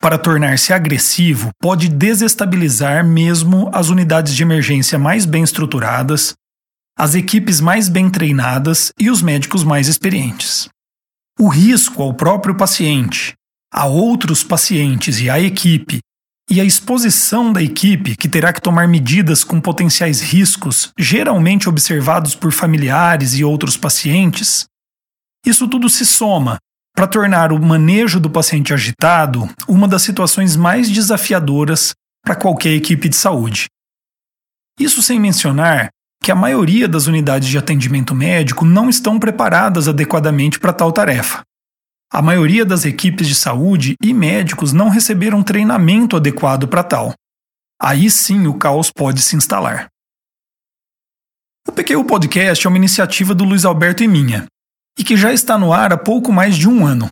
para tornar-se agressivo pode desestabilizar mesmo as unidades de emergência mais bem estruturadas, as equipes mais bem treinadas e os médicos mais experientes. O risco ao próprio paciente, a outros pacientes e à equipe, e a exposição da equipe, que terá que tomar medidas com potenciais riscos, geralmente observados por familiares e outros pacientes, isso tudo se soma para tornar o manejo do paciente agitado uma das situações mais desafiadoras para qualquer equipe de saúde. Isso sem mencionar que a maioria das unidades de atendimento médico não estão preparadas adequadamente para tal tarefa. A maioria das equipes de saúde e médicos não receberam treinamento adequado para tal. Aí sim o caos pode se instalar. O PQ Podcast é uma iniciativa do Luiz Alberto e minha, e que já está no ar há pouco mais de um ano.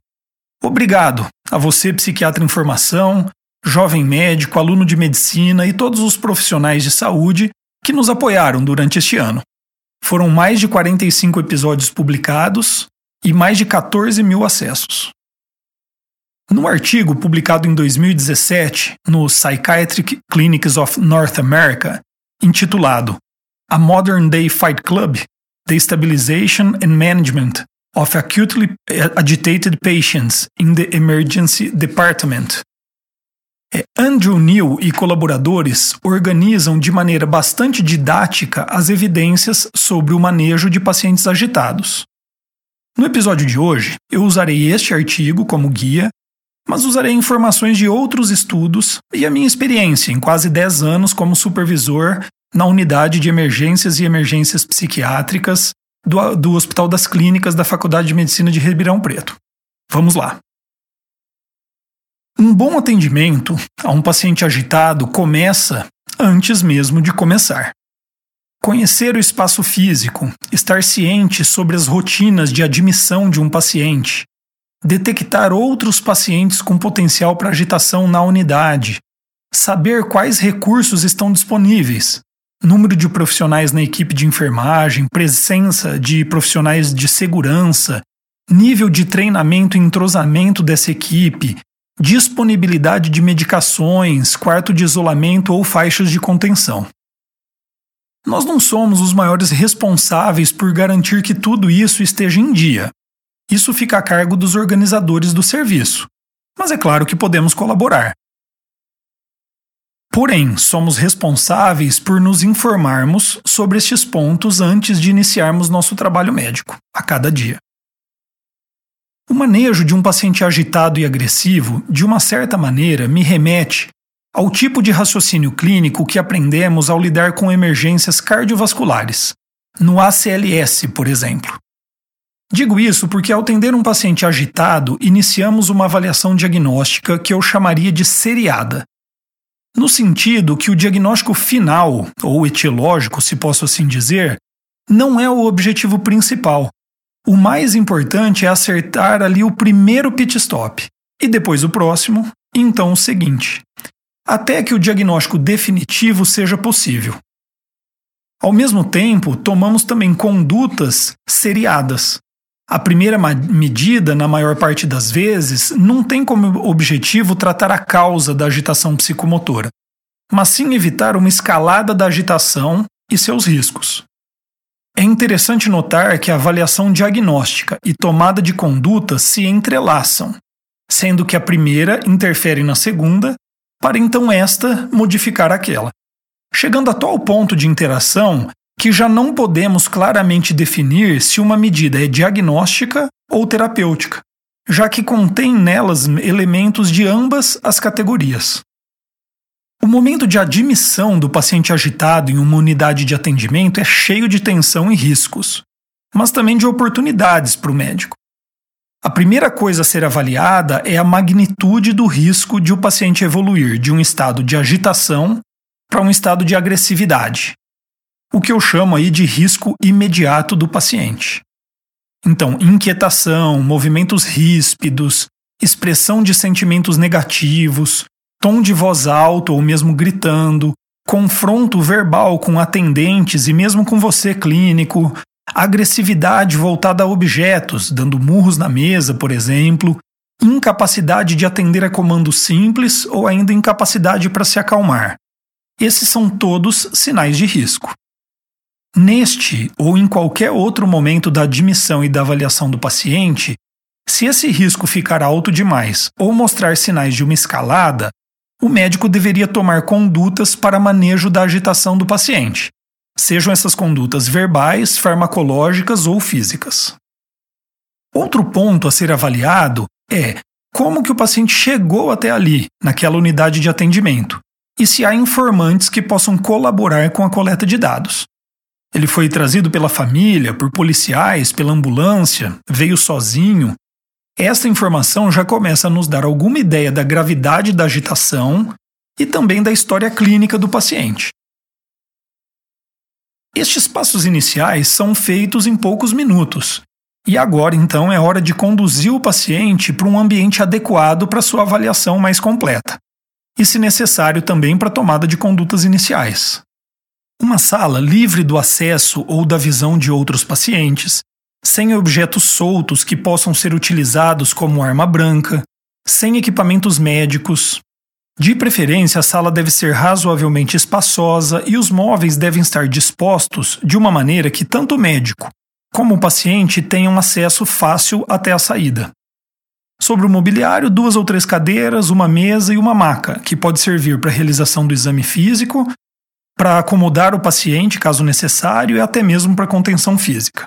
Obrigado a você, psiquiatra em formação, jovem médico, aluno de medicina e todos os profissionais de saúde que nos apoiaram durante este ano. Foram mais de 45 episódios publicados e mais de 14 mil acessos. No artigo publicado em 2017 no Psychiatric Clinics of North America, intitulado A Modern Day Fight Club The Stabilization and Management of Acutely Agitated Patients in the Emergency Department. É, Andrew Neal e colaboradores organizam de maneira bastante didática as evidências sobre o manejo de pacientes agitados. No episódio de hoje, eu usarei este artigo como guia, mas usarei informações de outros estudos e a minha experiência em quase 10 anos como supervisor na unidade de emergências e emergências psiquiátricas do, do Hospital das Clínicas da Faculdade de Medicina de Ribeirão Preto. Vamos lá. Um bom atendimento a um paciente agitado começa antes mesmo de começar. Conhecer o espaço físico, estar ciente sobre as rotinas de admissão de um paciente, detectar outros pacientes com potencial para agitação na unidade, saber quais recursos estão disponíveis, número de profissionais na equipe de enfermagem, presença de profissionais de segurança, nível de treinamento e entrosamento dessa equipe, disponibilidade de medicações, quarto de isolamento ou faixas de contenção. Nós não somos os maiores responsáveis por garantir que tudo isso esteja em dia. Isso fica a cargo dos organizadores do serviço. Mas é claro que podemos colaborar. Porém, somos responsáveis por nos informarmos sobre estes pontos antes de iniciarmos nosso trabalho médico, a cada dia. O manejo de um paciente agitado e agressivo, de uma certa maneira, me remete ao tipo de raciocínio clínico que aprendemos ao lidar com emergências cardiovasculares, no ACLS, por exemplo. Digo isso porque, ao atender um paciente agitado, iniciamos uma avaliação diagnóstica que eu chamaria de seriada, no sentido que o diagnóstico final, ou etiológico, se posso assim dizer, não é o objetivo principal. O mais importante é acertar ali o primeiro pit stop, e depois o próximo, e então o seguinte, até que o diagnóstico definitivo seja possível. Ao mesmo tempo, tomamos também condutas seriadas, a primeira medida, na maior parte das vezes, não tem como objetivo tratar a causa da agitação psicomotora, mas sim evitar uma escalada da agitação e seus riscos. É interessante notar que a avaliação diagnóstica e tomada de conduta se entrelaçam, sendo que a primeira interfere na segunda, para então esta modificar aquela. Chegando a tal ponto de interação que já não podemos claramente definir se uma medida é diagnóstica ou terapêutica, já que contém nelas elementos de ambas as categorias. O momento de admissão do paciente agitado em uma unidade de atendimento é cheio de tensão e riscos, mas também de oportunidades para o médico. A primeira coisa a ser avaliada é a magnitude do risco de o paciente evoluir de um estado de agitação para um estado de agressividade, o que eu chamo aí de risco imediato do paciente. Então, inquietação, movimentos ríspidos, expressão de sentimentos negativos, tom de voz alto ou mesmo gritando, confronto verbal com atendentes e mesmo com você clínico, agressividade voltada a objetos, dando murros na mesa, por exemplo, incapacidade de atender a comandos simples ou ainda incapacidade para se acalmar. Esses são todos sinais de risco. Neste ou em qualquer outro momento da admissão e da avaliação do paciente, se esse risco ficar alto demais ou mostrar sinais de uma escalada, o médico deveria tomar condutas para manejo da agitação do paciente, sejam essas condutas verbais, farmacológicas ou físicas. Outro ponto a ser avaliado é como que o paciente chegou até ali, naquela unidade de atendimento, e se há informantes que possam colaborar com a coleta de dados. Ele foi trazido pela família, por policiais, pela ambulância, veio sozinho. Essa informação já começa a nos dar alguma ideia da gravidade da agitação e também da história clínica do paciente. Estes passos iniciais são feitos em poucos minutos. E agora, então, é hora de conduzir o paciente para um ambiente adequado para sua avaliação mais completa. E, se necessário, também para tomada de condutas iniciais. Uma sala livre do acesso ou da visão de outros pacientes, sem objetos soltos que possam ser utilizados como arma branca, sem equipamentos médicos, de preferência, a sala deve ser razoavelmente espaçosa e os móveis devem estar dispostos de uma maneira que tanto o médico como o paciente tenham acesso fácil até a saída. Sobre o mobiliário, duas ou três cadeiras, uma mesa e uma maca, que pode servir para a realização do exame físico, para acomodar o paciente caso necessário e até mesmo para contenção física.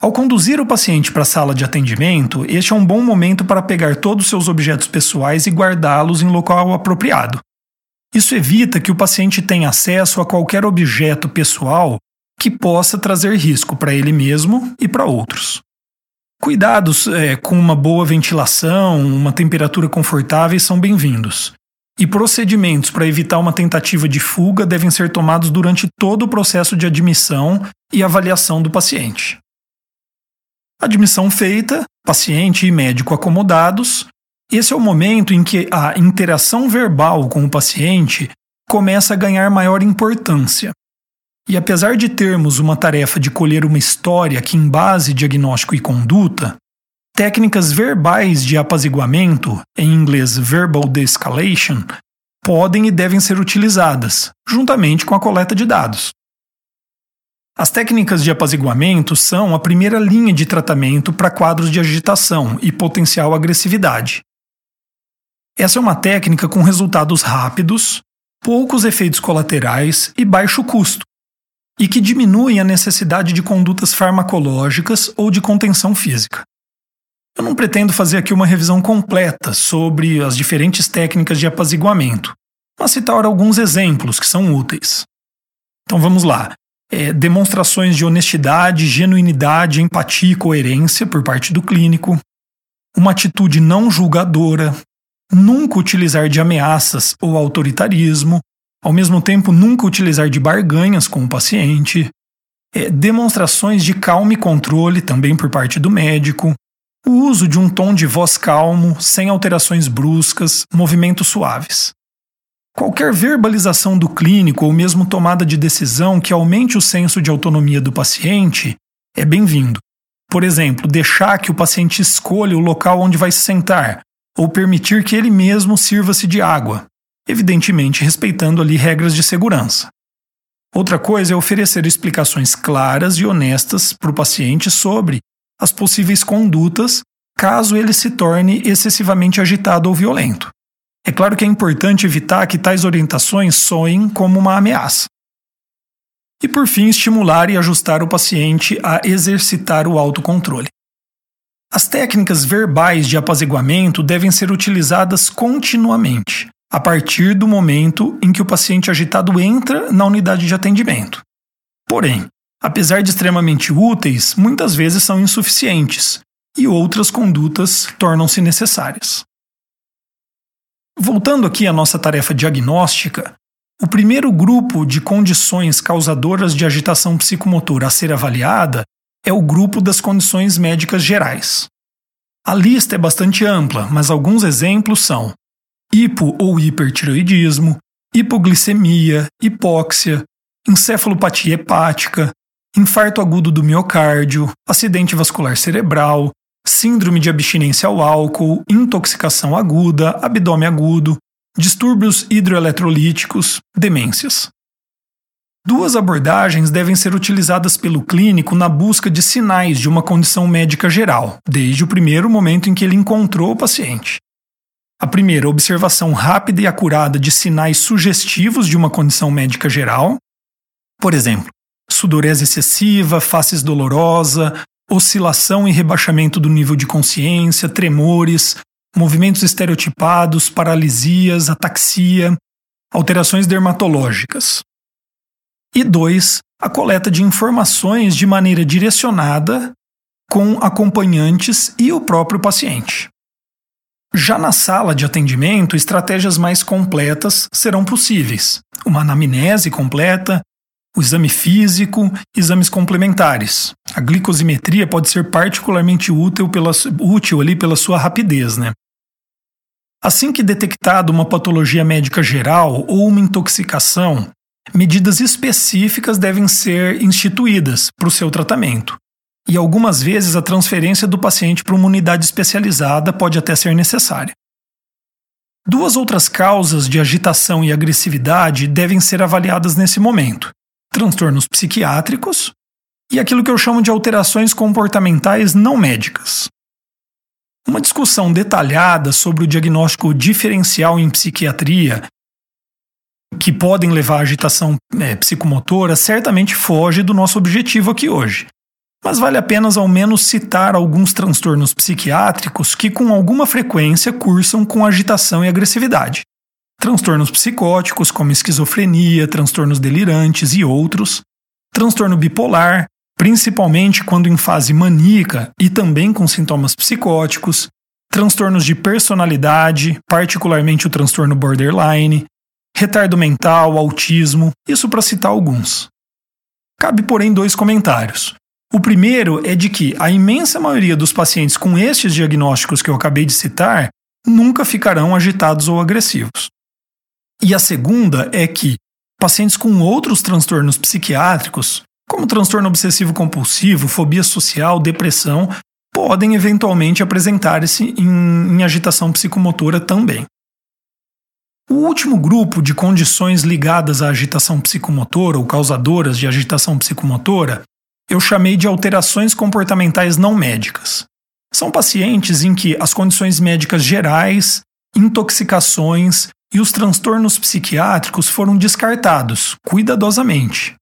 Ao conduzir o paciente para a sala de atendimento, este é um bom momento para pegar todos os seus objetos pessoais e guardá-los em local apropriado. Isso evita que o paciente tenha acesso a qualquer objeto pessoal que possa trazer risco para ele mesmo e para outros. Cuidados é, com uma boa ventilação, uma temperatura confortável são bem-vindos. E procedimentos para evitar uma tentativa de fuga devem ser tomados durante todo o processo de admissão e avaliação do paciente. Admissão feita, paciente e médico acomodados. Esse é o momento em que a interação verbal com o paciente começa a ganhar maior importância. E apesar de termos uma tarefa de colher uma história que embase diagnóstico e conduta, técnicas verbais de apaziguamento, em inglês verbal de-escalation, podem e devem ser utilizadas, juntamente com a coleta de dados. As técnicas de apaziguamento são a primeira linha de tratamento para quadros de agitação e potencial agressividade. Essa é uma técnica com resultados rápidos, poucos efeitos colaterais e baixo custo, e que diminui a necessidade de condutas farmacológicas ou de contenção física. Eu não pretendo fazer aqui uma revisão completa sobre as diferentes técnicas de apaziguamento, mas citar alguns exemplos que são úteis. Então vamos lá é, demonstrações de honestidade, genuinidade, empatia e coerência por parte do clínico, uma atitude não julgadora, nunca utilizar de ameaças ou autoritarismo, ao mesmo tempo nunca utilizar de barganhas com o paciente, é, demonstrações de calma e controle também por parte do médico, o uso de um tom de voz calmo, sem alterações bruscas, movimentos suaves. Qualquer verbalização do clínico ou mesmo tomada de decisão que aumente o senso de autonomia do paciente é bem-vindo. Por exemplo, deixar que o paciente escolha o local onde vai se sentar, ou permitir que ele mesmo sirva-se de água, evidentemente respeitando ali regras de segurança. Outra coisa é oferecer explicações claras e honestas para o paciente sobre as possíveis condutas caso ele se torne excessivamente agitado ou violento. É claro que é importante evitar que tais orientações soem como uma ameaça. E por fim, estimular e ajustar o paciente a exercitar o autocontrole. As técnicas verbais de apaziguamento devem ser utilizadas continuamente, a partir do momento em que o paciente agitado entra na unidade de atendimento. Porém, apesar de extremamente úteis, muitas vezes são insuficientes e outras condutas tornam-se necessárias. Voltando aqui à nossa tarefa diagnóstica, o primeiro grupo de condições causadoras de agitação psicomotora a ser avaliada é o grupo das condições médicas gerais. A lista é bastante ampla, mas alguns exemplos são hipo ou hipertiroidismo, hipoglicemia, hipóxia, encefalopatia hepática, infarto agudo do miocárdio, acidente vascular cerebral, síndrome de abstinência ao álcool, intoxicação aguda, abdômen agudo, distúrbios hidroeletrolíticos, demências. Duas abordagens devem ser utilizadas pelo clínico na busca de sinais de uma condição médica geral, desde o primeiro momento em que ele encontrou o paciente. A primeira, observação rápida e acurada de sinais sugestivos de uma condição médica geral, por exemplo, sudorese excessiva, faces dolorosa, oscilação e rebaixamento do nível de consciência, tremores, movimentos estereotipados, paralisias, ataxia, alterações dermatológicas. E dois, a coleta de informações de maneira direcionada com acompanhantes e o próprio paciente. Já na sala de atendimento, estratégias mais completas serão possíveis. Uma anamnese completa, o exame físico, exames complementares. A glicosimetria pode ser particularmente útil pela, útil ali pela sua rapidez, né? Assim que detectada uma patologia médica geral ou uma intoxicação, medidas específicas devem ser instituídas para o seu tratamento. E algumas vezes a transferência do paciente para uma unidade especializada pode até ser necessária. Duas outras causas de agitação e agressividade devem ser avaliadas nesse momento: transtornos psiquiátricos e aquilo que eu chamo de alterações comportamentais não médicas. Uma discussão detalhada sobre o diagnóstico diferencial em psiquiatria, que podem levar à agitação é, psicomotora, certamente foge do nosso objetivo aqui hoje. Mas vale a pena ao menos citar alguns transtornos psiquiátricos que, com alguma frequência, cursam com agitação e agressividade transtornos psicóticos, como esquizofrenia, transtornos delirantes e outros, transtorno bipolar, principalmente quando em fase maníaca e também com sintomas psicóticos, transtornos de personalidade, particularmente o transtorno borderline, retardo mental, autismo, isso para citar alguns. Cabe, porém, dois comentários. O primeiro é de que a imensa maioria dos pacientes com estes diagnósticos que eu acabei de citar nunca ficarão agitados ou agressivos. E a segunda é que pacientes com outros transtornos psiquiátricos, como transtorno obsessivo compulsivo, fobia social, depressão, podem eventualmente apresentar-se em, em agitação psicomotora também. O último grupo de condições ligadas à agitação psicomotora ou causadoras de agitação psicomotora eu chamei de alterações comportamentais não médicas. São pacientes em que as condições médicas gerais, intoxicações e os transtornos psiquiátricos foram descartados cuidadosamente.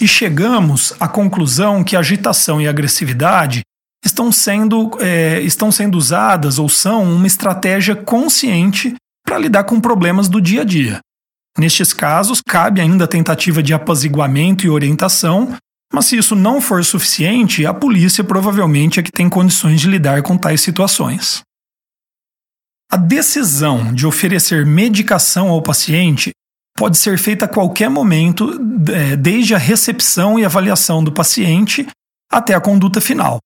E chegamos à conclusão que agitação e agressividade estão sendo, é, estão sendo usadas ou são uma estratégia consciente para lidar com problemas do dia a dia. Nestes casos, cabe ainda a tentativa de apaziguamento e orientação, mas se isso não for suficiente, a polícia provavelmente é que tem condições de lidar com tais situações. A decisão de oferecer medicação ao paciente pode ser feita a qualquer momento, é, desde a recepção e avaliação do paciente até a conduta final,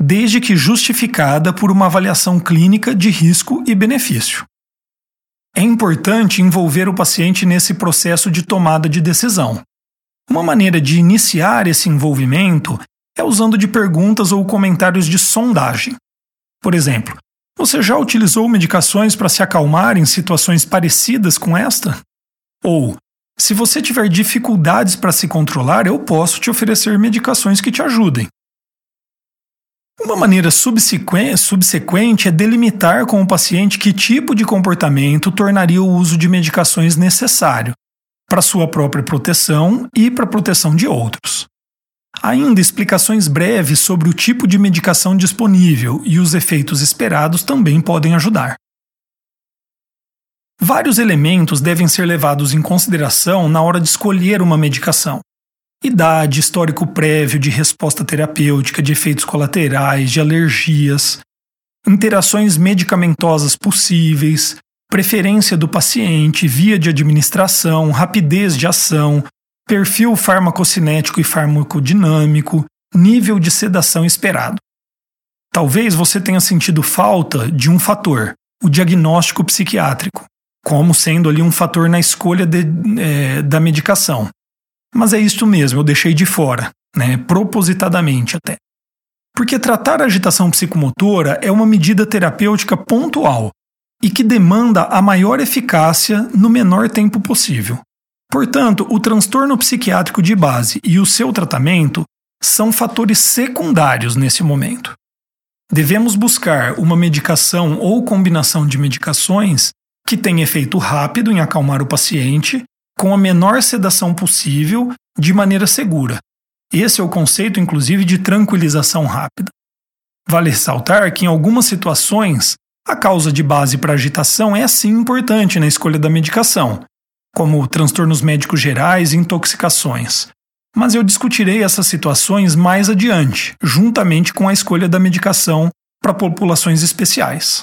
desde que justificada por uma avaliação clínica de risco e benefício. É importante envolver o paciente nesse processo de tomada de decisão. Uma maneira de iniciar esse envolvimento é usando de perguntas ou comentários de sondagem. Por exemplo, você já utilizou medicações para se acalmar em situações parecidas com esta? Ou, se você tiver dificuldades para se controlar, eu posso te oferecer medicações que te ajudem. Uma maneira subsequente é delimitar com o paciente que tipo de comportamento tornaria o uso de medicações necessário para sua própria proteção e para a proteção de outros. Ainda explicações breves sobre o tipo de medicação disponível e os efeitos esperados também podem ajudar. Vários elementos devem ser levados em consideração na hora de escolher uma medicação. idade, histórico prévio de resposta terapêutica, de efeitos colaterais, de alergias, interações medicamentosas possíveis, preferência do paciente, via de administração, rapidez de ação, perfil farmacocinético e farmacodinâmico, nível de sedação esperado. Talvez você tenha sentido falta de um fator, o diagnóstico psiquiátrico, como sendo ali um fator na escolha de, é, da medicação. Mas é isso mesmo, eu deixei de fora, né, propositadamente até. Porque tratar a agitação psicomotora é uma medida terapêutica pontual e que demanda a maior eficácia no menor tempo possível. Portanto, o transtorno psiquiátrico de base e o seu tratamento são fatores secundários nesse momento. Devemos buscar uma medicação ou combinação de medicações que tenha efeito rápido em acalmar o paciente, com a menor sedação possível, de maneira segura. Esse é o conceito, inclusive, de tranquilização rápida. Vale ressaltar que, em algumas situações, a causa de base para agitação é sim importante na escolha da medicação, como transtornos médicos gerais e intoxicações. Mas eu discutirei essas situações mais adiante, juntamente com a escolha da medicação para populações especiais.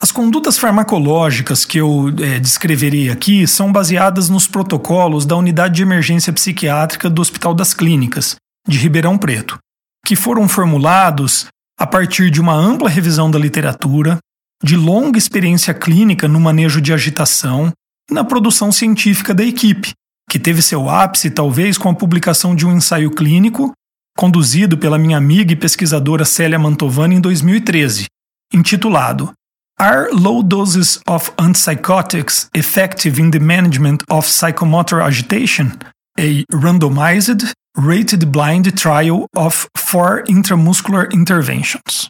As condutas farmacológicas que eu é, descreverei aqui são baseadas nos protocolos da Unidade de Emergência Psiquiátrica do Hospital das Clínicas, de Ribeirão Preto, que foram formulados a partir de uma ampla revisão da literatura, de longa experiência clínica no manejo de agitação e na produção científica da equipe, que teve seu ápice talvez com a publicação de um ensaio clínico conduzido pela minha amiga e pesquisadora Célia Mantovani em 2013, intitulado Are low doses of antipsychotics effective in the management of psychomotor agitation? A randomized, rated blind trial of four intramuscular interventions.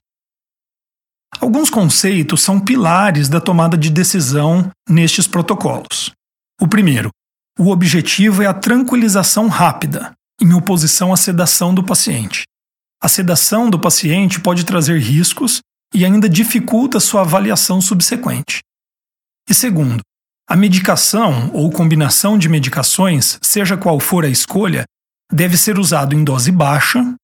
Alguns conceitos são pilares da tomada de decisão nestes protocolos. O primeiro, o objetivo é a tranquilização rápida, em oposição à sedação do paciente. A sedação do paciente pode trazer riscos e ainda dificulta sua avaliação subsequente. E segundo, a medicação ou combinação de medicações, seja qual for a escolha, deve ser usado em dose baixa,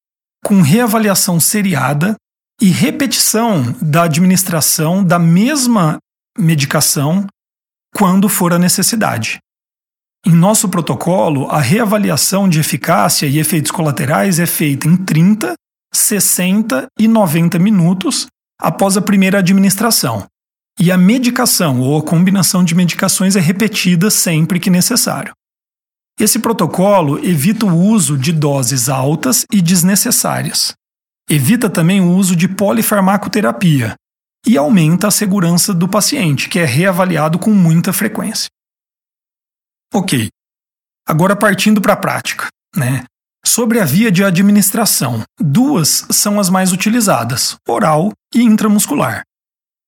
com reavaliação seriada e repetição da administração da mesma medicação quando for a necessidade. Em nosso protocolo, a reavaliação de eficácia e efeitos colaterais é feita em 30, 60 e 90 minutos após a primeira administração. E a medicação ou a combinação de medicações é repetida sempre que necessário. Esse protocolo evita o uso de doses altas e desnecessárias. Evita também o uso de polifarmacoterapia e aumenta a segurança do paciente, que é reavaliado com muita frequência. Ok. Agora partindo para a prática, né? Sobre a via de administração, duas são as mais utilizadas: oral e intramuscular.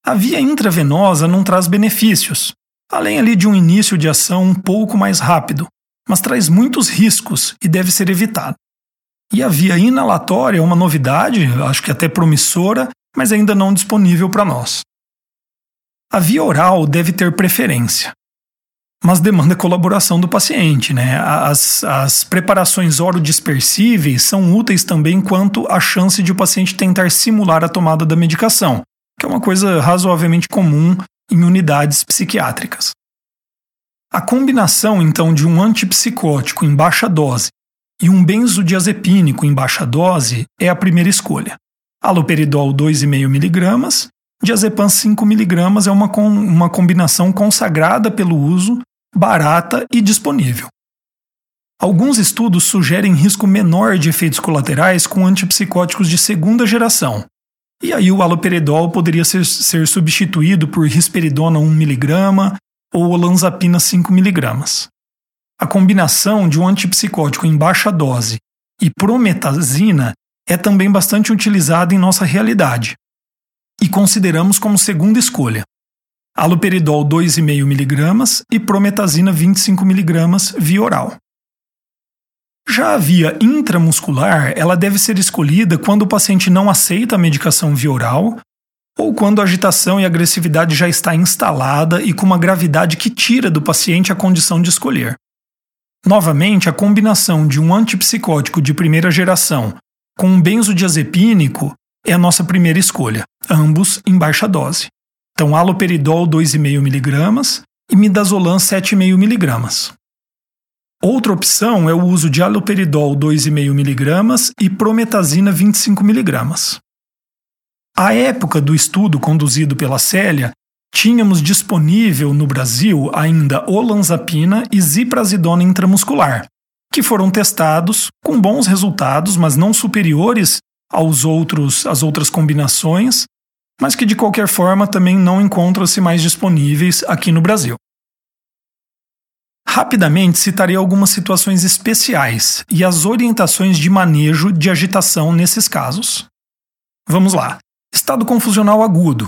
A via intravenosa não traz benefícios, além ali de um início de ação um pouco mais rápido, mas traz muitos riscos e deve ser evitado. E a via inalatória uma novidade, acho que até promissora, mas ainda não disponível para nós. A via oral deve ter preferência, mas demanda colaboração do paciente. Né? As, as preparações orodispersíveis são úteis também quanto à chance de o paciente tentar simular a tomada da medicação, que é uma coisa razoavelmente comum em unidades psiquiátricas. A combinação, então, de um antipsicótico em baixa dose e um benzodiazepínico em baixa dose é a primeira escolha. Aloperidol 2,5mg, diazepam 5mg é uma, com, uma combinação consagrada pelo uso barata e disponível. Alguns estudos sugerem risco menor de efeitos colaterais com antipsicóticos de segunda geração. E aí o haloperidol poderia ser, ser substituído por risperidona 1mg ou olanzapina 5mg. A combinação de um antipsicótico em baixa dose e prometazina é também bastante utilizada em nossa realidade e consideramos como segunda escolha aloperidol 2,5mg e prometazina 25mg via oral. Já a via intramuscular, ela deve ser escolhida quando o paciente não aceita a medicação via oral ou quando a agitação e agressividade já está instalada e com uma gravidade que tira do paciente a condição de escolher. Novamente, a combinação de um antipsicótico de primeira geração com um benzodiazepínico é a nossa primeira escolha, ambos em baixa dose. Então, haloperidol 2,5mg e midazolam 7,5mg. Outra opção é o uso de haloperidol 2,5mg e prometazina 25mg. À época do estudo conduzido pela Célia, tínhamos disponível no Brasil ainda olanzapina e ziprasidona intramuscular, que foram testados com bons resultados, mas não superiores aos outros às outras combinações, mas que de qualquer forma também não encontram-se mais disponíveis aqui no Brasil. Rapidamente citarei algumas situações especiais e as orientações de manejo de agitação nesses casos. Vamos lá. Estado confusional agudo,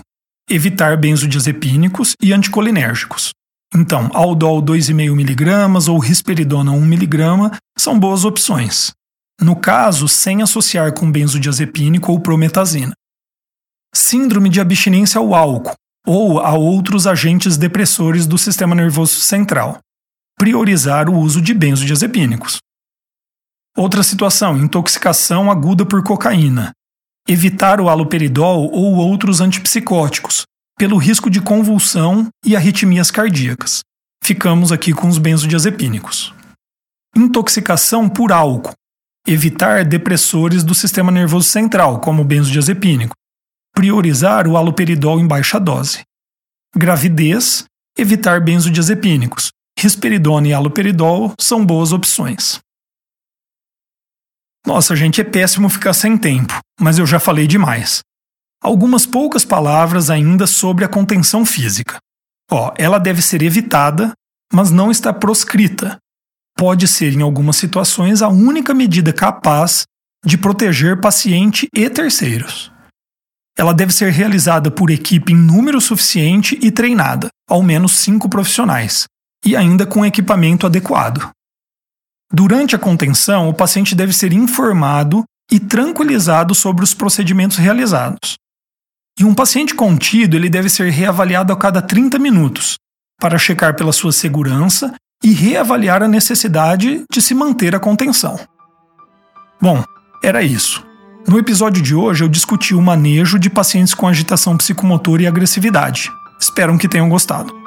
evitar benzodiazepínicos e anticolinérgicos. Então, Aldol 2,5mg ou risperidona 1mg são boas opções. No caso, sem associar com benzodiazepínico ou prometazina. Síndrome de abstinência ao álcool ou a outros agentes depressores do sistema nervoso central. Priorizar o uso de benzodiazepínicos. Outra situação, intoxicação aguda por cocaína, evitar o haloperidol ou outros antipsicóticos, pelo risco de convulsão e arritmias cardíacas. Ficamos aqui com os benzodiazepínicos. Intoxicação por álcool. Evitar depressores do sistema nervoso central, como o benzodiazepínico. Priorizar o haloperidol em baixa dose. Gravidez. Evitar benzodiazepínicos. Risperidona e haloperidol são boas opções. Nossa, gente, é péssimo ficar sem tempo, mas eu já falei demais. Algumas poucas palavras ainda sobre a contenção física. Ó, ela deve ser evitada, mas não está proscrita. Pode ser, em algumas situações, a única medida capaz de proteger paciente e terceiros. Ela deve ser realizada por equipe em número suficiente e treinada, ao menos cinco profissionais, e ainda com equipamento adequado. Durante a contenção, o paciente deve ser informado e tranquilizado sobre os procedimentos realizados. E um paciente contido ele deve ser reavaliado a cada 30 minutos para checar pela sua segurança e reavaliar a necessidade de se manter a contenção. Bom, era isso. No episódio de hoje eu discuti o manejo de pacientes com agitação psicomotora e agressividade. Espero que tenham gostado.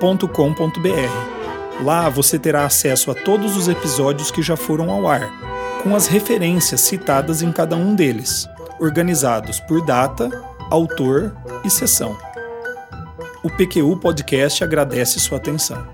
www.pqpodcast.com.br. Lá você terá acesso a todos os episódios que já foram ao ar, com as referências citadas em cada um deles, organizados por data, autor e sessão. O PQU Podcast agradece sua atenção.